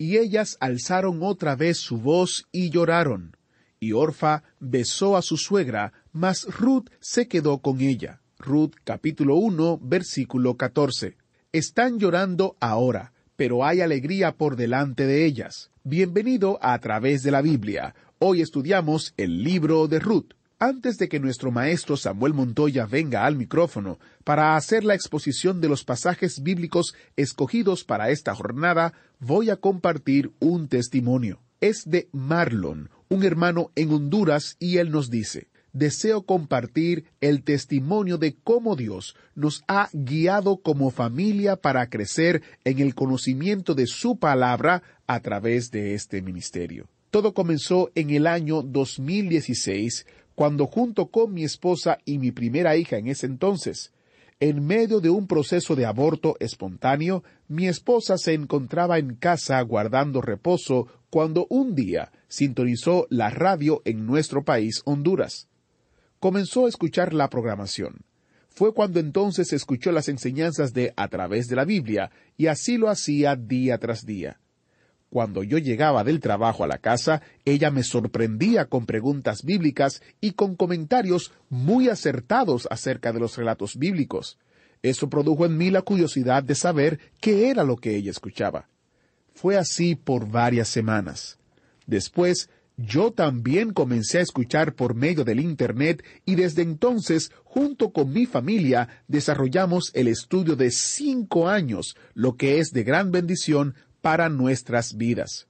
Y ellas alzaron otra vez su voz y lloraron. Y Orfa besó a su suegra, mas Ruth se quedó con ella. Ruth capítulo 1 versículo 14. Están llorando ahora, pero hay alegría por delante de ellas. Bienvenido a través de la Biblia. Hoy estudiamos el libro de Ruth. Antes de que nuestro maestro Samuel Montoya venga al micrófono para hacer la exposición de los pasajes bíblicos escogidos para esta jornada, voy a compartir un testimonio. Es de Marlon, un hermano en Honduras, y él nos dice, deseo compartir el testimonio de cómo Dios nos ha guiado como familia para crecer en el conocimiento de su palabra a través de este ministerio. Todo comenzó en el año 2016, cuando junto con mi esposa y mi primera hija en ese entonces, en medio de un proceso de aborto espontáneo, mi esposa se encontraba en casa guardando reposo cuando un día sintonizó la radio en nuestro país, Honduras. Comenzó a escuchar la programación. Fue cuando entonces escuchó las enseñanzas de A través de la Biblia, y así lo hacía día tras día. Cuando yo llegaba del trabajo a la casa, ella me sorprendía con preguntas bíblicas y con comentarios muy acertados acerca de los relatos bíblicos. Eso produjo en mí la curiosidad de saber qué era lo que ella escuchaba. Fue así por varias semanas. Después, yo también comencé a escuchar por medio del Internet y desde entonces, junto con mi familia, desarrollamos el estudio de cinco años, lo que es de gran bendición para nuestras vidas.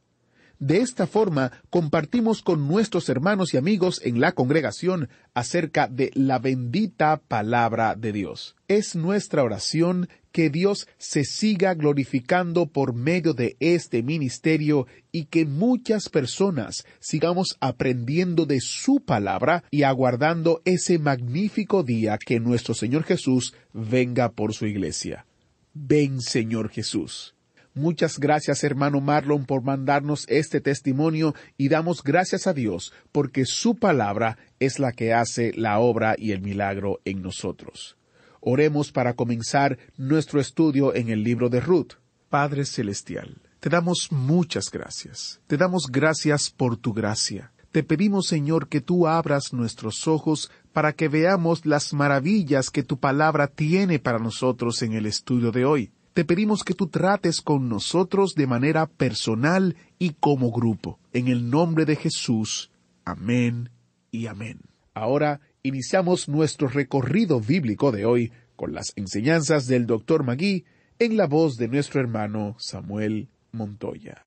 De esta forma, compartimos con nuestros hermanos y amigos en la congregación acerca de la bendita palabra de Dios. Es nuestra oración que Dios se siga glorificando por medio de este ministerio y que muchas personas sigamos aprendiendo de su palabra y aguardando ese magnífico día que nuestro Señor Jesús venga por su iglesia. Ven, Señor Jesús. Muchas gracias, hermano Marlon, por mandarnos este testimonio y damos gracias a Dios porque su palabra es la que hace la obra y el milagro en nosotros. Oremos para comenzar nuestro estudio en el libro de Ruth. Padre Celestial, te damos muchas gracias. Te damos gracias por tu gracia. Te pedimos, Señor, que tú abras nuestros ojos para que veamos las maravillas que tu palabra tiene para nosotros en el estudio de hoy te pedimos que tú trates con nosotros de manera personal y como grupo. En el nombre de Jesús. Amén y amén. Ahora iniciamos nuestro recorrido bíblico de hoy con las enseñanzas del doctor Magui en la voz de nuestro hermano Samuel Montoya.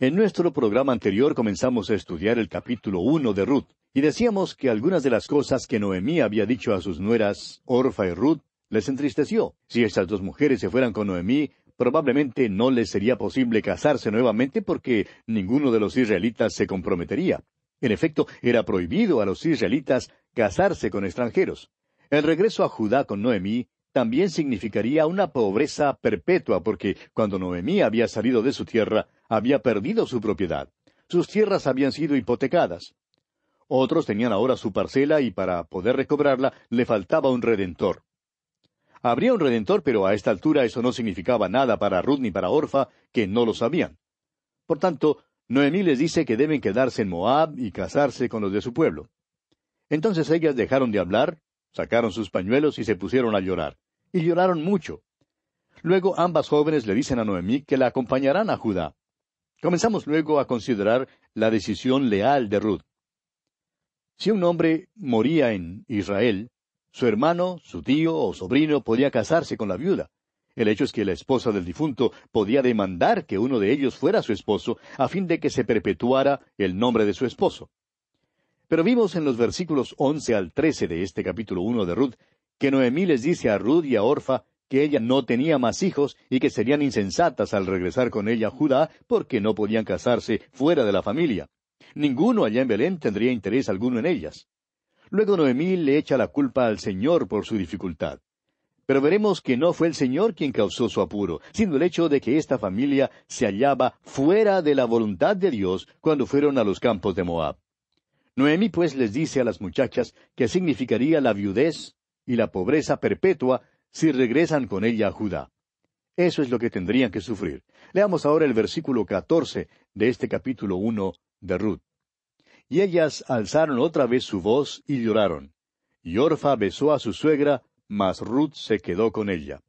En nuestro programa anterior comenzamos a estudiar el capítulo 1 de Ruth, y decíamos que algunas de las cosas que Noemí había dicho a sus nueras, Orfa y Ruth, les entristeció. Si estas dos mujeres se fueran con Noemí, probablemente no les sería posible casarse nuevamente porque ninguno de los israelitas se comprometería. En efecto, era prohibido a los israelitas casarse con extranjeros. El regreso a Judá con Noemí también significaría una pobreza perpetua, porque cuando Noemí había salido de su tierra, había perdido su propiedad. Sus tierras habían sido hipotecadas. Otros tenían ahora su parcela y para poder recobrarla le faltaba un redentor. Habría un redentor, pero a esta altura eso no significaba nada para Ruth ni para Orfa, que no lo sabían. Por tanto, Noemí les dice que deben quedarse en Moab y casarse con los de su pueblo. Entonces ellas dejaron de hablar, sacaron sus pañuelos y se pusieron a llorar. Y lloraron mucho. Luego ambas jóvenes le dicen a Noemí que la acompañarán a Judá. Comenzamos luego a considerar la decisión leal de Ruth. Si un hombre moría en Israel, su hermano, su tío o sobrino podía casarse con la viuda. El hecho es que la esposa del difunto podía demandar que uno de ellos fuera su esposo a fin de que se perpetuara el nombre de su esposo. Pero vimos en los versículos once al trece de este capítulo uno de Ruth que Noemí les dice a Ruth y a Orfa que ella no tenía más hijos y que serían insensatas al regresar con ella a Judá porque no podían casarse fuera de la familia. Ninguno allá en Belén tendría interés alguno en ellas. Luego Noemí le echa la culpa al Señor por su dificultad. Pero veremos que no fue el Señor quien causó su apuro, sino el hecho de que esta familia se hallaba fuera de la voluntad de Dios cuando fueron a los campos de Moab. Noemí pues les dice a las muchachas que significaría la viudez y la pobreza perpetua si regresan con ella a Judá. Eso es lo que tendrían que sufrir. Leamos ahora el versículo catorce de este capítulo uno de Ruth. Y ellas alzaron otra vez su voz y lloraron. Y Orfa besó a su suegra, mas Ruth se quedó con ella.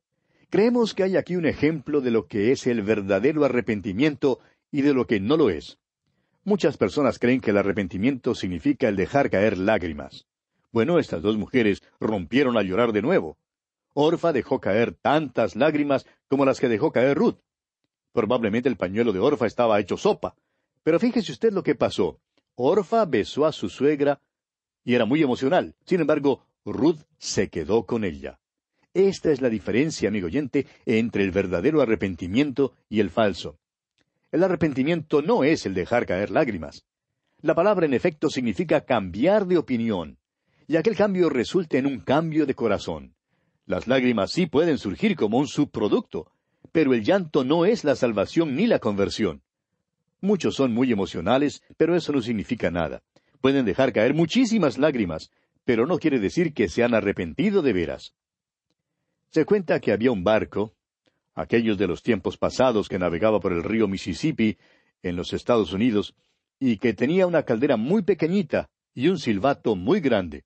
Creemos que hay aquí un ejemplo de lo que es el verdadero arrepentimiento y de lo que no lo es. Muchas personas creen que el arrepentimiento significa el dejar caer lágrimas. Bueno, estas dos mujeres rompieron a llorar de nuevo. Orfa dejó caer tantas lágrimas como las que dejó caer Ruth. Probablemente el pañuelo de Orfa estaba hecho sopa. Pero fíjese usted lo que pasó. Orfa besó a su suegra y era muy emocional. Sin embargo, Ruth se quedó con ella. Esta es la diferencia, amigo oyente, entre el verdadero arrepentimiento y el falso. El arrepentimiento no es el dejar caer lágrimas. La palabra en efecto significa cambiar de opinión, y aquel cambio resulta en un cambio de corazón. Las lágrimas sí pueden surgir como un subproducto, pero el llanto no es la salvación ni la conversión. Muchos son muy emocionales, pero eso no significa nada. Pueden dejar caer muchísimas lágrimas, pero no quiere decir que se han arrepentido de veras. Se cuenta que había un barco, aquellos de los tiempos pasados que navegaba por el río Mississippi en los Estados Unidos, y que tenía una caldera muy pequeñita y un silbato muy grande.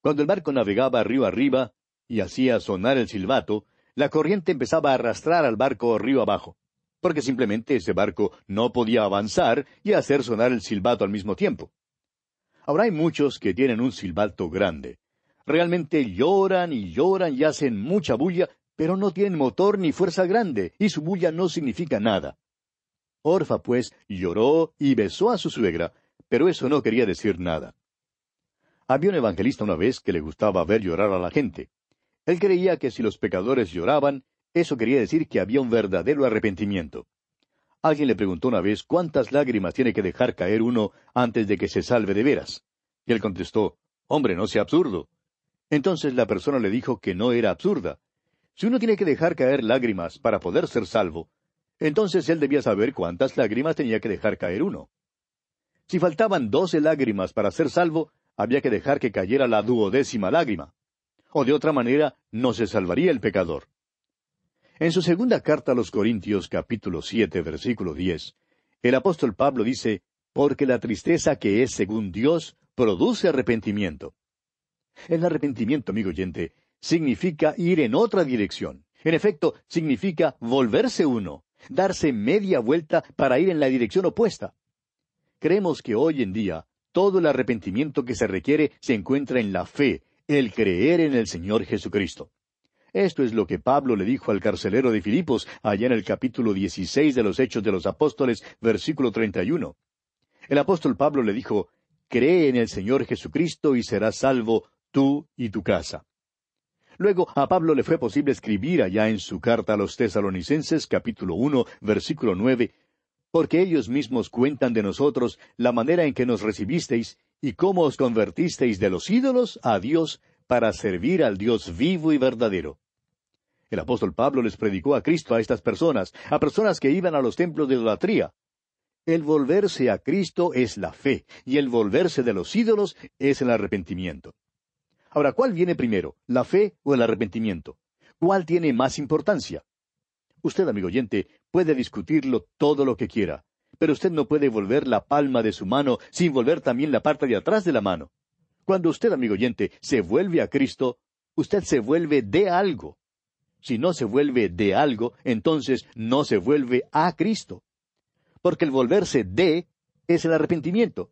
Cuando el barco navegaba río arriba y hacía sonar el silbato, la corriente empezaba a arrastrar al barco río abajo porque simplemente ese barco no podía avanzar y hacer sonar el silbato al mismo tiempo. Ahora hay muchos que tienen un silbato grande. Realmente lloran y lloran y hacen mucha bulla, pero no tienen motor ni fuerza grande, y su bulla no significa nada. Orfa, pues, lloró y besó a su suegra, pero eso no quería decir nada. Había un evangelista una vez que le gustaba ver llorar a la gente. Él creía que si los pecadores lloraban, eso quería decir que había un verdadero arrepentimiento. Alguien le preguntó una vez cuántas lágrimas tiene que dejar caer uno antes de que se salve de veras. Y él contestó, Hombre, no sea absurdo. Entonces la persona le dijo que no era absurda. Si uno tiene que dejar caer lágrimas para poder ser salvo, entonces él debía saber cuántas lágrimas tenía que dejar caer uno. Si faltaban doce lágrimas para ser salvo, había que dejar que cayera la duodécima lágrima. O de otra manera, no se salvaría el pecador. En su segunda carta a los Corintios capítulo siete versículo diez, el apóstol Pablo dice, porque la tristeza que es según Dios produce arrepentimiento. El arrepentimiento, amigo oyente, significa ir en otra dirección. En efecto, significa volverse uno, darse media vuelta para ir en la dirección opuesta. Creemos que hoy en día todo el arrepentimiento que se requiere se encuentra en la fe, el creer en el Señor Jesucristo. Esto es lo que Pablo le dijo al carcelero de Filipos allá en el capítulo 16 de los Hechos de los Apóstoles, versículo 31. El apóstol Pablo le dijo, Cree en el Señor Jesucristo y serás salvo tú y tu casa. Luego a Pablo le fue posible escribir allá en su carta a los tesalonicenses capítulo 1 versículo 9, porque ellos mismos cuentan de nosotros la manera en que nos recibisteis y cómo os convertisteis de los ídolos a Dios para servir al Dios vivo y verdadero. El apóstol Pablo les predicó a Cristo a estas personas, a personas que iban a los templos de idolatría. El volverse a Cristo es la fe, y el volverse de los ídolos es el arrepentimiento. Ahora, ¿cuál viene primero, la fe o el arrepentimiento? ¿Cuál tiene más importancia? Usted, amigo oyente, puede discutirlo todo lo que quiera, pero usted no puede volver la palma de su mano sin volver también la parte de atrás de la mano. Cuando usted, amigo oyente, se vuelve a Cristo, usted se vuelve de algo. Si no se vuelve de algo, entonces no se vuelve a Cristo. Porque el volverse de es el arrepentimiento.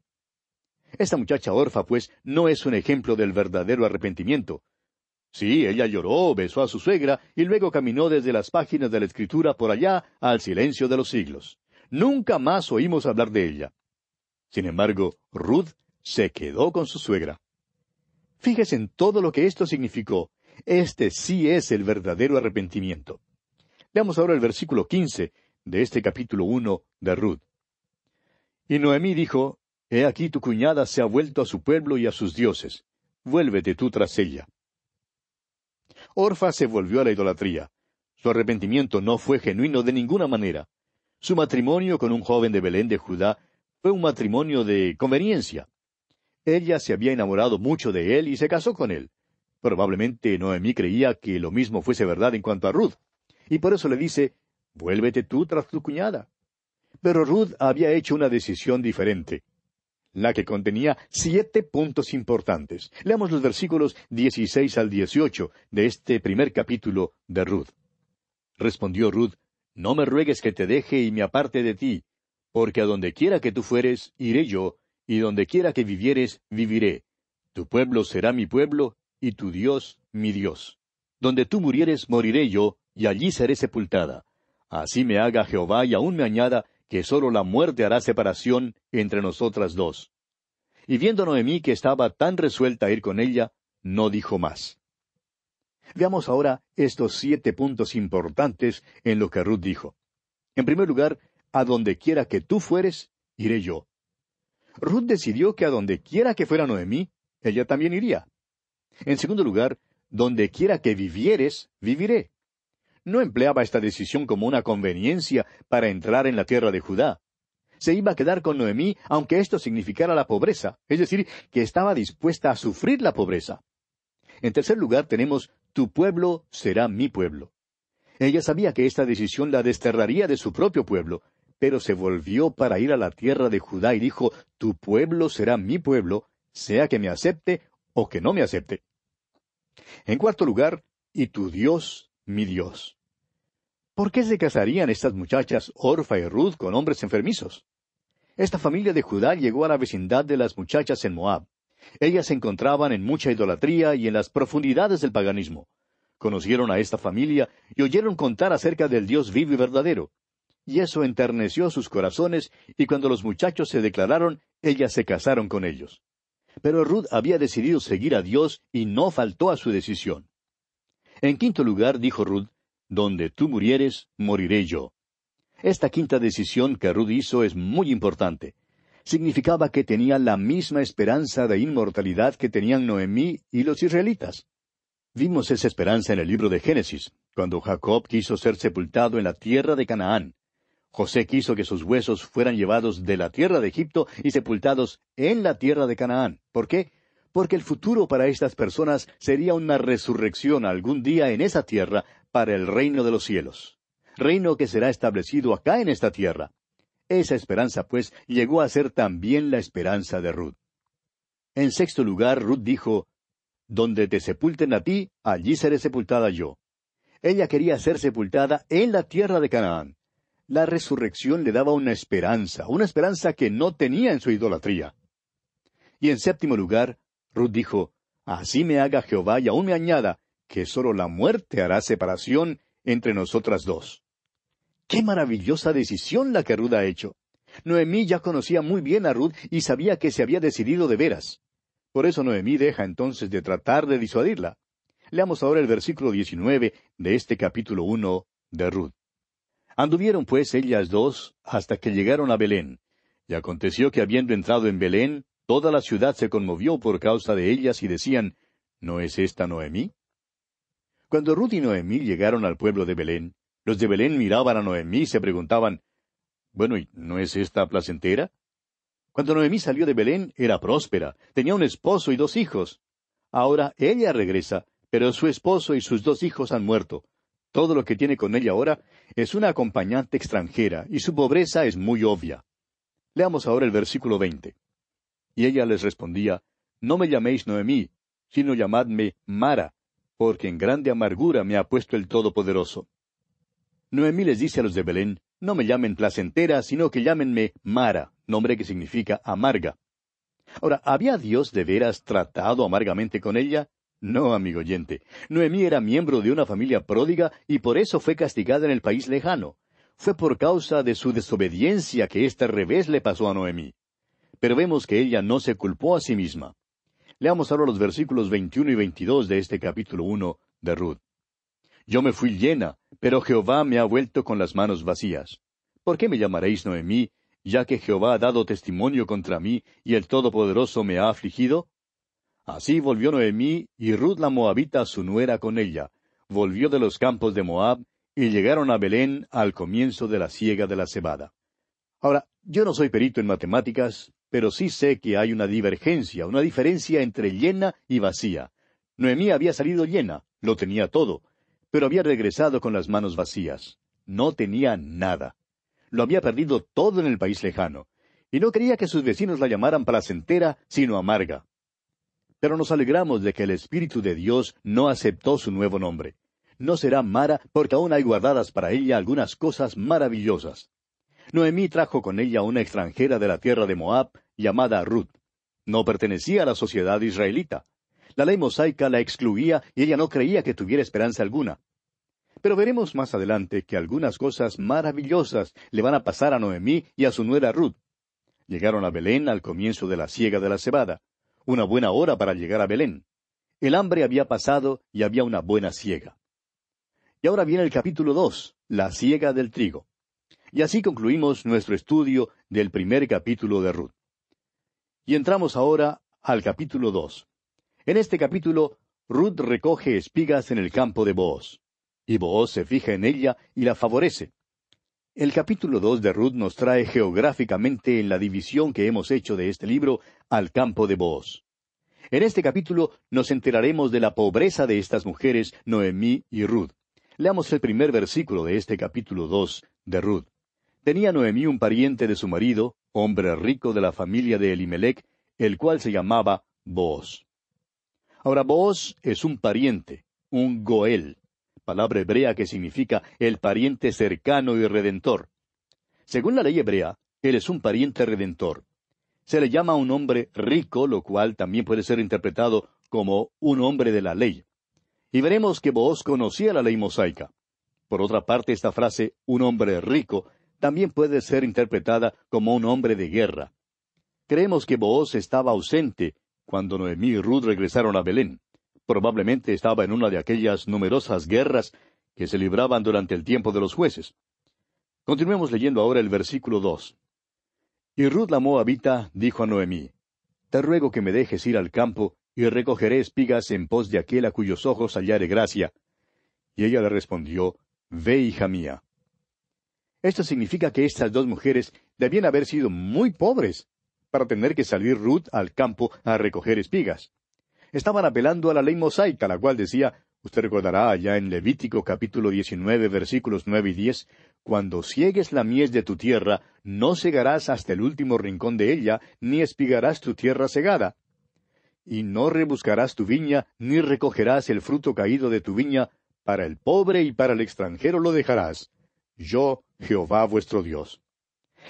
Esta muchacha orfa, pues, no es un ejemplo del verdadero arrepentimiento. Sí, ella lloró, besó a su suegra y luego caminó desde las páginas de la Escritura por allá al silencio de los siglos. Nunca más oímos hablar de ella. Sin embargo, Ruth se quedó con su suegra. Fíjese en todo lo que esto significó. Este sí es el verdadero arrepentimiento. Veamos ahora el versículo quince de este capítulo uno de Ruth. Y Noemí dijo, He aquí tu cuñada se ha vuelto a su pueblo y a sus dioses. Vuélvete tú tras ella. Orfa se volvió a la idolatría. Su arrepentimiento no fue genuino de ninguna manera. Su matrimonio con un joven de Belén de Judá fue un matrimonio de conveniencia. Ella se había enamorado mucho de él y se casó con él. Probablemente Noemí creía que lo mismo fuese verdad en cuanto a Ruth, y por eso le dice, vuélvete tú tras tu cuñada. Pero Ruth había hecho una decisión diferente la que contenía siete puntos importantes. Leamos los versículos 16 al 18 de este primer capítulo de Ruth. Respondió Ruth, No me ruegues que te deje y me aparte de ti, porque a donde quiera que tú fueres, iré yo, y donde quiera que vivieres, viviré. Tu pueblo será mi pueblo, y tu Dios mi Dios. Donde tú murieres, moriré yo, y allí seré sepultada. Así me haga Jehová y aún me añada, que sólo la muerte hará separación entre nosotras dos. Y viendo Noemí que estaba tan resuelta a ir con ella, no dijo más. Veamos ahora estos siete puntos importantes en lo que Ruth dijo. En primer lugar, a donde quiera que tú fueres, iré yo. Ruth decidió que a donde quiera que fuera Noemí, ella también iría. En segundo lugar, donde quiera que vivieres, viviré no empleaba esta decisión como una conveniencia para entrar en la tierra de Judá. Se iba a quedar con Noemí aunque esto significara la pobreza, es decir, que estaba dispuesta a sufrir la pobreza. En tercer lugar tenemos, tu pueblo será mi pueblo. Ella sabía que esta decisión la desterraría de su propio pueblo, pero se volvió para ir a la tierra de Judá y dijo, tu pueblo será mi pueblo, sea que me acepte o que no me acepte. En cuarto lugar, y tu Dios mi Dios. ¿Por qué se casarían estas muchachas Orfa y Ruth con hombres enfermizos? Esta familia de Judá llegó a la vecindad de las muchachas en Moab. Ellas se encontraban en mucha idolatría y en las profundidades del paganismo. Conocieron a esta familia y oyeron contar acerca del Dios vivo y verdadero. Y eso enterneció sus corazones, y cuando los muchachos se declararon, ellas se casaron con ellos. Pero Ruth había decidido seguir a Dios y no faltó a su decisión. En quinto lugar, dijo Ruth, donde tú murieres, moriré yo. Esta quinta decisión que Ruth hizo es muy importante. Significaba que tenía la misma esperanza de inmortalidad que tenían Noemí y los israelitas. Vimos esa esperanza en el libro de Génesis, cuando Jacob quiso ser sepultado en la tierra de Canaán. José quiso que sus huesos fueran llevados de la tierra de Egipto y sepultados en la tierra de Canaán. ¿Por qué? Porque el futuro para estas personas sería una resurrección algún día en esa tierra para el reino de los cielos, reino que será establecido acá en esta tierra. Esa esperanza, pues, llegó a ser también la esperanza de Ruth. En sexto lugar, Ruth dijo, Donde te sepulten a ti, allí seré sepultada yo. Ella quería ser sepultada en la tierra de Canaán. La resurrección le daba una esperanza, una esperanza que no tenía en su idolatría. Y en séptimo lugar, Ruth dijo, Así me haga Jehová y aún me añada, que sólo la muerte hará separación entre nosotras dos. ¡Qué maravillosa decisión la que Ruth ha hecho! Noemí ya conocía muy bien a Ruth y sabía que se había decidido de veras. Por eso Noemí deja entonces de tratar de disuadirla. Leamos ahora el versículo 19 de este capítulo uno de Ruth. Anduvieron pues ellas dos hasta que llegaron a Belén. Y aconteció que habiendo entrado en Belén, toda la ciudad se conmovió por causa de ellas y decían, ¿No es esta Noemí? Cuando Ruth y Noemí llegaron al pueblo de Belén, los de Belén miraban a Noemí y se preguntaban, Bueno, ¿y no es esta placentera? Cuando Noemí salió de Belén era próspera, tenía un esposo y dos hijos. Ahora ella regresa, pero su esposo y sus dos hijos han muerto. Todo lo que tiene con ella ahora es una acompañante extranjera, y su pobreza es muy obvia. Leamos ahora el versículo veinte. Y ella les respondía, No me llaméis Noemí, sino llamadme Mara, porque en grande amargura me ha puesto el Todopoderoso. Noemí les dice a los de Belén, No me llamen placentera, sino que llámenme Mara, nombre que significa amarga. Ahora, ¿había Dios de veras tratado amargamente con ella? No, amigo oyente. Noemí era miembro de una familia pródiga y por eso fue castigada en el país lejano. Fue por causa de su desobediencia que este revés le pasó a Noemí. Pero vemos que ella no se culpó a sí misma. Leamos ahora los versículos 21 y 22 de este capítulo 1 de Ruth. Yo me fui llena, pero Jehová me ha vuelto con las manos vacías. ¿Por qué me llamaréis Noemí, ya que Jehová ha dado testimonio contra mí y el Todopoderoso me ha afligido? Así volvió Noemí y Ruth la Moabita su nuera con ella. Volvió de los campos de Moab y llegaron a Belén al comienzo de la siega de la cebada. Ahora, yo no soy perito en matemáticas, pero sí sé que hay una divergencia, una diferencia entre llena y vacía. Noemí había salido llena, lo tenía todo, pero había regresado con las manos vacías. No tenía nada lo había perdido todo en el país lejano, y no quería que sus vecinos la llamaran placentera, sino amarga. Pero nos alegramos de que el Espíritu de Dios no aceptó su nuevo nombre. No será Mara, porque aún hay guardadas para ella algunas cosas maravillosas. Noemí trajo con ella una extranjera de la tierra de Moab, llamada Ruth. No pertenecía a la sociedad israelita. La ley mosaica la excluía y ella no creía que tuviera esperanza alguna. Pero veremos más adelante que algunas cosas maravillosas le van a pasar a Noemí y a su nuera Ruth. Llegaron a Belén al comienzo de la siega de la cebada. Una buena hora para llegar a Belén. El hambre había pasado y había una buena siega. Y ahora viene el capítulo dos, la siega del trigo. Y así concluimos nuestro estudio del primer capítulo de Ruth. Y entramos ahora al capítulo dos. En este capítulo, Ruth recoge espigas en el campo de Booz y Booz se fija en ella y la favorece. El capítulo dos de Ruth nos trae geográficamente en la división que hemos hecho de este libro al campo de Booz. En este capítulo nos enteraremos de la pobreza de estas mujeres, Noemí y Ruth. Leamos el primer versículo de este capítulo dos de Ruth. Tenía Noemí un pariente de su marido, hombre rico de la familia de Elimelech, el cual se llamaba Booz. Ahora Booz es un pariente, un Goel palabra hebrea que significa el pariente cercano y redentor. Según la ley hebrea, él es un pariente redentor. Se le llama un hombre rico, lo cual también puede ser interpretado como un hombre de la ley. Y veremos que Booz conocía la ley mosaica. Por otra parte, esta frase, un hombre rico, también puede ser interpretada como un hombre de guerra. Creemos que Booz estaba ausente cuando Noemí y Ruth regresaron a Belén. Probablemente estaba en una de aquellas numerosas guerras que se libraban durante el tiempo de los jueces. Continuemos leyendo ahora el versículo dos. Y Ruth la Moabita dijo a Noemí, Te ruego que me dejes ir al campo y recogeré espigas en pos de aquel a cuyos ojos hallare gracia. Y ella le respondió, Ve, hija mía. Esto significa que estas dos mujeres debían haber sido muy pobres para tener que salir Ruth al campo a recoger espigas estaban apelando a la ley mosaica, la cual decía, usted recordará allá en Levítico capítulo 19 versículos nueve y diez, cuando ciegues la mies de tu tierra, no segarás hasta el último rincón de ella, ni espigarás tu tierra segada. Y no rebuscarás tu viña, ni recogerás el fruto caído de tu viña, para el pobre y para el extranjero lo dejarás. Yo, Jehová vuestro Dios.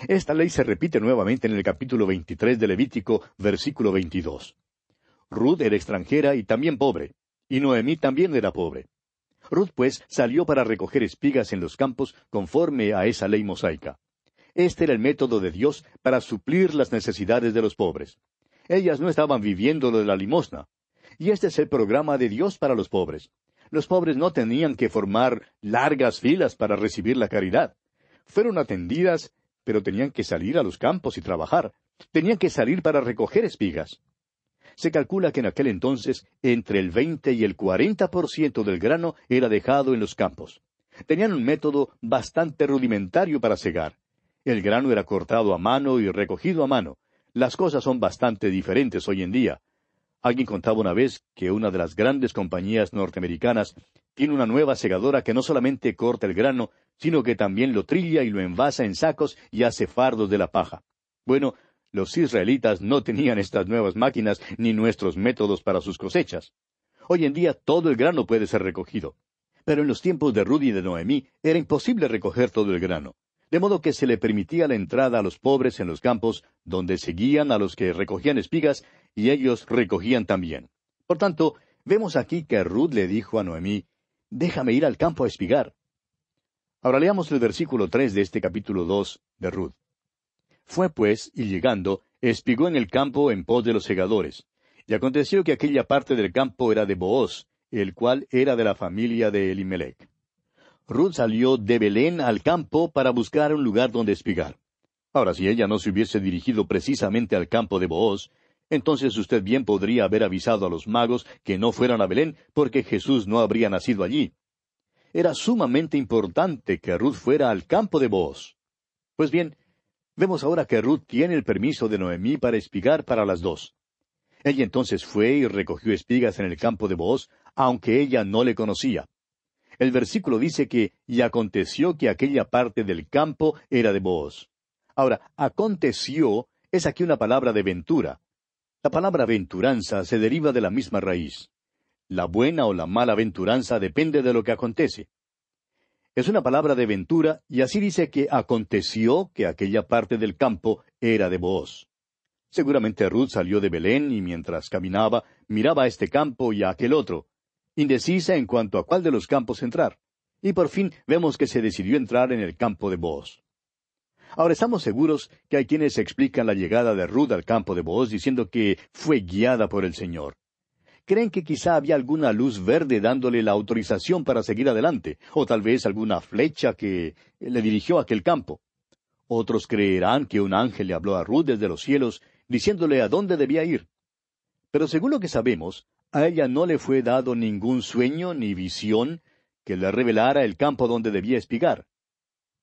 Esta ley se repite nuevamente en el capítulo veintitrés de Levítico, versículo veintidós. Ruth era extranjera y también pobre, y Noemí también era pobre. Ruth, pues, salió para recoger espigas en los campos conforme a esa ley mosaica. Este era el método de Dios para suplir las necesidades de los pobres. Ellas no estaban viviendo de la limosna. Y este es el programa de Dios para los pobres. Los pobres no tenían que formar largas filas para recibir la caridad. Fueron atendidas, pero tenían que salir a los campos y trabajar. Tenían que salir para recoger espigas. Se calcula que en aquel entonces entre el 20 y el 40% del grano era dejado en los campos. Tenían un método bastante rudimentario para cegar. El grano era cortado a mano y recogido a mano. Las cosas son bastante diferentes hoy en día. Alguien contaba una vez que una de las grandes compañías norteamericanas tiene una nueva segadora que no solamente corta el grano, sino que también lo trilla y lo envasa en sacos y hace fardos de la paja. Bueno, los israelitas no tenían estas nuevas máquinas ni nuestros métodos para sus cosechas. Hoy en día todo el grano puede ser recogido. Pero en los tiempos de Rudy y de Noemí era imposible recoger todo el grano. De modo que se le permitía la entrada a los pobres en los campos, donde seguían a los que recogían espigas, y ellos recogían también. Por tanto, vemos aquí que Ruth le dijo a Noemí, Déjame ir al campo a espigar. Ahora leamos el versículo tres de este capítulo dos de Ruth. Fue pues, y llegando, espigó en el campo en pos de los segadores. Y aconteció que aquella parte del campo era de Booz, el cual era de la familia de Elimelech. Ruth salió de Belén al campo para buscar un lugar donde espigar. Ahora, si ella no se hubiese dirigido precisamente al campo de Booz, entonces usted bien podría haber avisado a los magos que no fueran a Belén porque Jesús no habría nacido allí. Era sumamente importante que Ruth fuera al campo de Booz. Pues bien, vemos ahora que Ruth tiene el permiso de Noemí para espigar para las dos. Ella entonces fue y recogió espigas en el campo de Booz, aunque ella no le conocía. El versículo dice que y aconteció que aquella parte del campo era de Booz. Ahora, aconteció es aquí una palabra de ventura. La palabra venturanza se deriva de la misma raíz. La buena o la mala venturanza depende de lo que acontece. Es una palabra de ventura y así dice que aconteció que aquella parte del campo era de Booz. Seguramente Ruth salió de Belén y mientras caminaba miraba a este campo y a aquel otro, indecisa en cuanto a cuál de los campos entrar. Y por fin vemos que se decidió entrar en el campo de Booz. Ahora estamos seguros que hay quienes explican la llegada de Ruth al campo de Booz diciendo que fue guiada por el Señor. Creen que quizá había alguna luz verde dándole la autorización para seguir adelante, o tal vez alguna flecha que le dirigió a aquel campo. Otros creerán que un ángel le habló a Ruth desde los cielos, diciéndole a dónde debía ir. Pero según lo que sabemos, a ella no le fue dado ningún sueño ni visión que le revelara el campo donde debía espigar.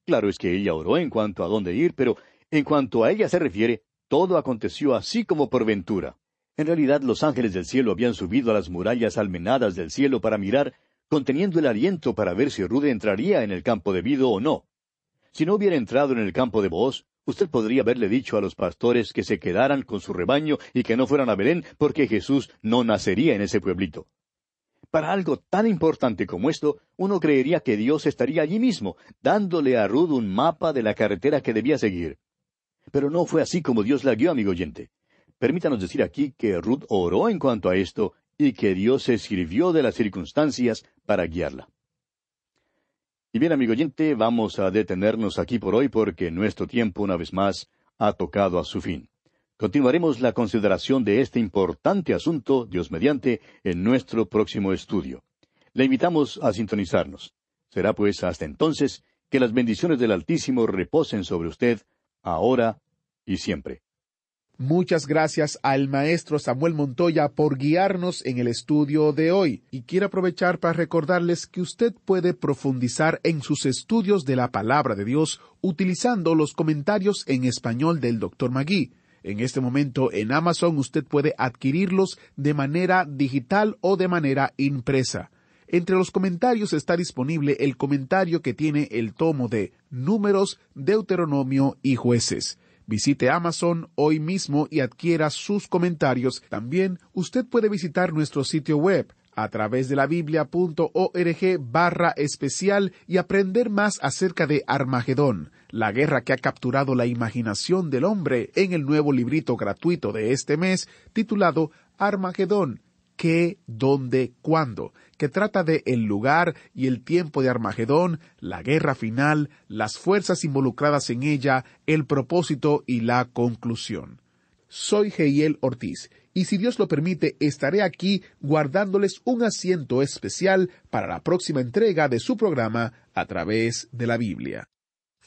Claro es que ella oró en cuanto a dónde ir, pero en cuanto a ella se refiere, todo aconteció así como por ventura. En realidad los ángeles del cielo habían subido a las murallas almenadas del cielo para mirar, conteniendo el aliento para ver si Rude entraría en el campo debido o no. Si no hubiera entrado en el campo de Boaz, Usted podría haberle dicho a los pastores que se quedaran con su rebaño y que no fueran a Belén porque Jesús no nacería en ese pueblito. Para algo tan importante como esto, uno creería que Dios estaría allí mismo, dándole a Ruth un mapa de la carretera que debía seguir. Pero no fue así como Dios la guió, amigo oyente. Permítanos decir aquí que Ruth oró en cuanto a esto y que Dios se sirvió de las circunstancias para guiarla. Y bien, amigo oyente, vamos a detenernos aquí por hoy porque nuestro tiempo, una vez más, ha tocado a su fin. Continuaremos la consideración de este importante asunto, Dios mediante, en nuestro próximo estudio. Le invitamos a sintonizarnos. Será pues hasta entonces que las bendiciones del Altísimo reposen sobre usted, ahora y siempre. Muchas gracias al maestro Samuel Montoya por guiarnos en el estudio de hoy y quiero aprovechar para recordarles que usted puede profundizar en sus estudios de la palabra de Dios utilizando los comentarios en español del Dr. Magui. En este momento en Amazon usted puede adquirirlos de manera digital o de manera impresa. Entre los comentarios está disponible el comentario que tiene el tomo de Números, Deuteronomio y Jueces. Visite Amazon hoy mismo y adquiera sus comentarios. También usted puede visitar nuestro sitio web a través de la biblia.org barra especial y aprender más acerca de Armagedón, la guerra que ha capturado la imaginación del hombre en el nuevo librito gratuito de este mes titulado Armagedón, qué, dónde, cuándo, que trata de el lugar y el tiempo de Armagedón, la guerra final, las fuerzas involucradas en ella, el propósito y la conclusión. Soy Geiel Ortiz, y si Dios lo permite, estaré aquí guardándoles un asiento especial para la próxima entrega de su programa a través de la Biblia.